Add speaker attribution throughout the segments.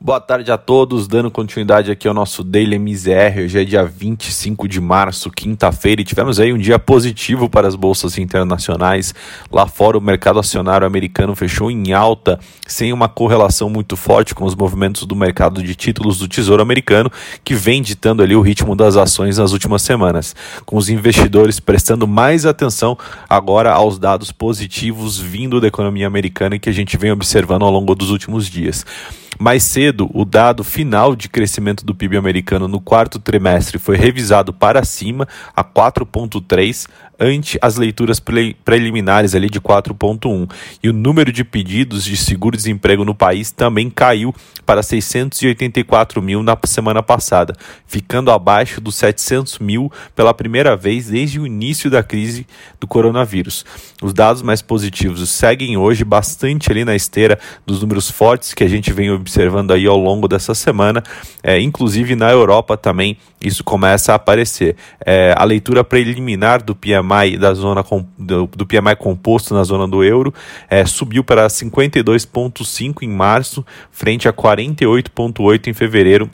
Speaker 1: Boa tarde a todos, dando continuidade aqui ao nosso Daily MZR. Hoje é dia 25 de março, quinta-feira, e tivemos aí um dia positivo para as bolsas internacionais. Lá fora, o mercado acionário americano fechou em alta, sem uma correlação muito forte com os movimentos do mercado de títulos do Tesouro Americano, que vem ditando ali o ritmo das ações nas últimas semanas, com os investidores prestando mais atenção agora aos dados positivos vindo da economia americana que a gente vem observando ao longo dos últimos dias. Mais cedo, o dado final de crescimento do PIB americano no quarto trimestre foi revisado para cima a 4,3 ante as leituras pre preliminares ali de 4.1. E o número de pedidos de seguro-desemprego no país também caiu para 684 mil na semana passada, ficando abaixo dos 700 mil pela primeira vez desde o início da crise do coronavírus. Os dados mais positivos seguem hoje bastante ali na esteira dos números fortes que a gente vem observando aí ao longo dessa semana, é, inclusive na Europa também isso começa a aparecer. É, a leitura preliminar do PMI PMI da zona do, do PMI composto na zona do euro é, subiu para 52,5 em março, frente a 48,8 em fevereiro.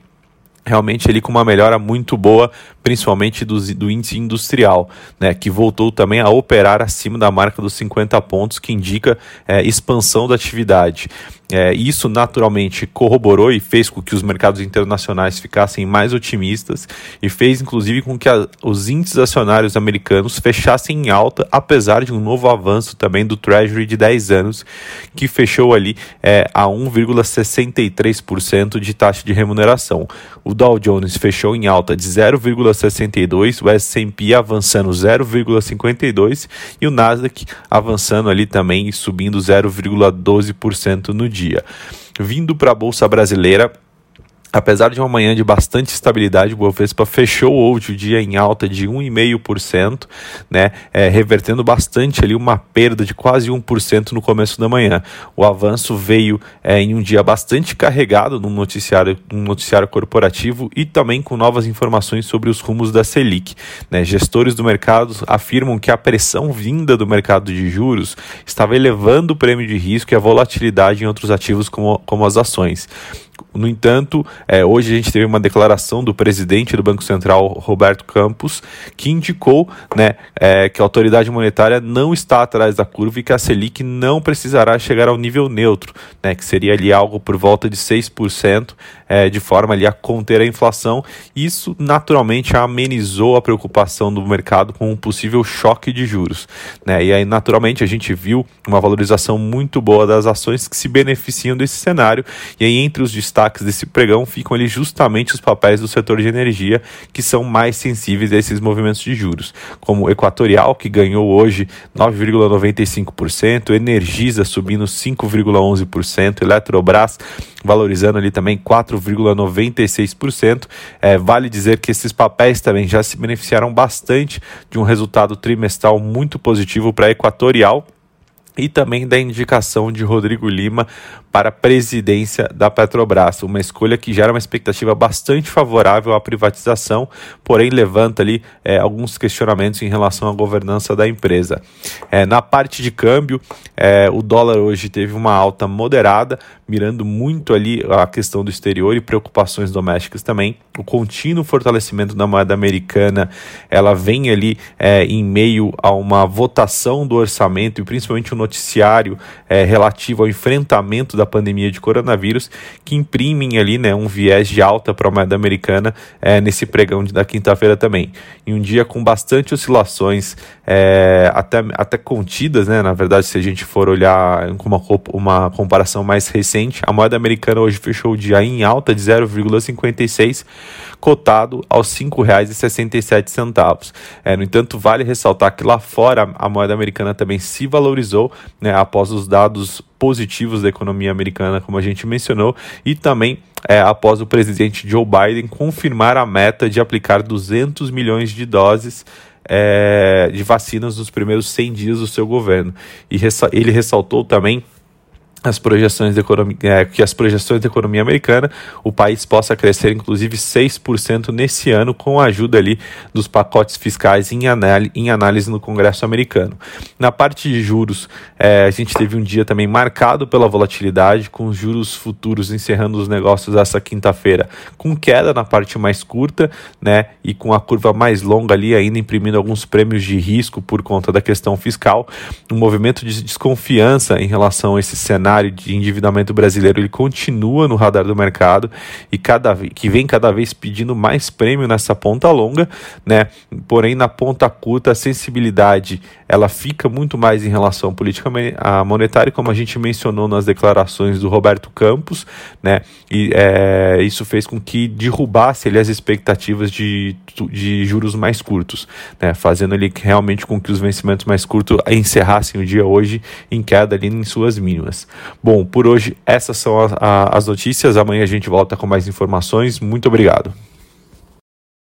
Speaker 1: Realmente ele com uma melhora muito boa, principalmente do, do índice industrial, né, que voltou também a operar acima da marca dos 50 pontos, que indica é, expansão da atividade. É, isso naturalmente corroborou e fez com que os mercados internacionais ficassem mais otimistas e fez inclusive com que a, os índices acionários americanos fechassem em alta, apesar de um novo avanço também do Treasury de 10 anos, que fechou ali é, a 1,63% de taxa de remuneração. O Dow Jones fechou em alta de 0,62, o S&P avançando 0,52 e o Nasdaq avançando ali também subindo 0,12% no dia. Vindo para a Bolsa Brasileira, Apesar de uma manhã de bastante estabilidade, o Bovespa fechou hoje o dia em alta de 1,5%, né, é, revertendo bastante ali uma perda de quase 1% no começo da manhã. O avanço veio é, em um dia bastante carregado no noticiário, no noticiário corporativo e também com novas informações sobre os rumos da Selic. Né. Gestores do mercado afirmam que a pressão vinda do mercado de juros estava elevando o prêmio de risco e a volatilidade em outros ativos como, como as ações. No entanto, é, hoje a gente teve uma declaração do presidente do Banco Central, Roberto Campos, que indicou né, é, que a autoridade monetária não está atrás da curva e que a Selic não precisará chegar ao nível neutro, né, que seria ali algo por volta de 6%, é, de forma ali a conter a inflação. Isso naturalmente amenizou a preocupação do mercado com um possível choque de juros. Né, e aí, naturalmente, a gente viu uma valorização muito boa das ações que se beneficiam desse cenário. E aí, entre os destaques desse pregão ficam ali justamente os papéis do setor de energia que são mais sensíveis a esses movimentos de juros, como Equatorial, que ganhou hoje 9,95%, Energisa subindo 5,11%, Eletrobras valorizando ali também 4,96%. É, vale dizer que esses papéis também já se beneficiaram bastante de um resultado trimestral muito positivo para Equatorial e também da indicação de Rodrigo Lima para a presidência da Petrobras, uma escolha que gera uma expectativa bastante favorável à privatização, porém levanta ali é, alguns questionamentos em relação à governança da empresa. É, na parte de câmbio, é, o dólar hoje teve uma alta moderada, mirando muito ali a questão do exterior e preocupações domésticas também. O contínuo fortalecimento da moeda americana, ela vem ali é, em meio a uma votação do orçamento e principalmente o noticiário é, relativo ao enfrentamento da pandemia de coronavírus, que imprimem ali né, um viés de alta para a moeda americana é, nesse pregão da quinta-feira também. Em um dia com bastante oscilações, é, até, até contidas, né, na verdade, se a gente for olhar com uma, uma comparação mais recente, a moeda americana hoje fechou o dia em alta de 0,56, cotado aos R$ 5,67. É, no entanto, vale ressaltar que lá fora a moeda americana também se valorizou né, após os dados positivos da economia americana, como a gente mencionou, e também é, após o presidente Joe Biden confirmar a meta de aplicar 200 milhões de doses é, de vacinas nos primeiros 100 dias do seu governo. E ele ressaltou também as projeções da economia, é, que as projeções da economia americana, o país possa crescer inclusive 6% nesse ano com a ajuda ali dos pacotes fiscais em, análise, em análise no Congresso americano. Na parte de juros, é, a gente teve um dia também marcado pela volatilidade, com os juros futuros encerrando os negócios essa quinta-feira, com queda na parte mais curta, né, e com a curva mais longa ali ainda imprimindo alguns prêmios de risco por conta da questão fiscal, um movimento de desconfiança em relação a esse cenário cenário de endividamento brasileiro ele continua no radar do mercado e cada que vem cada vez pedindo mais prêmio nessa ponta longa, né? Porém na ponta curta a sensibilidade ela fica muito mais em relação à política monetária, como a gente mencionou nas declarações do Roberto Campos, né? E é, isso fez com que derrubasse ali, as expectativas de, de juros mais curtos, né? Fazendo ali realmente com que os vencimentos mais curtos encerrassem o dia hoje em queda ali em suas mínimas. Bom, por hoje essas são as notícias. Amanhã a gente volta com mais informações. Muito obrigado.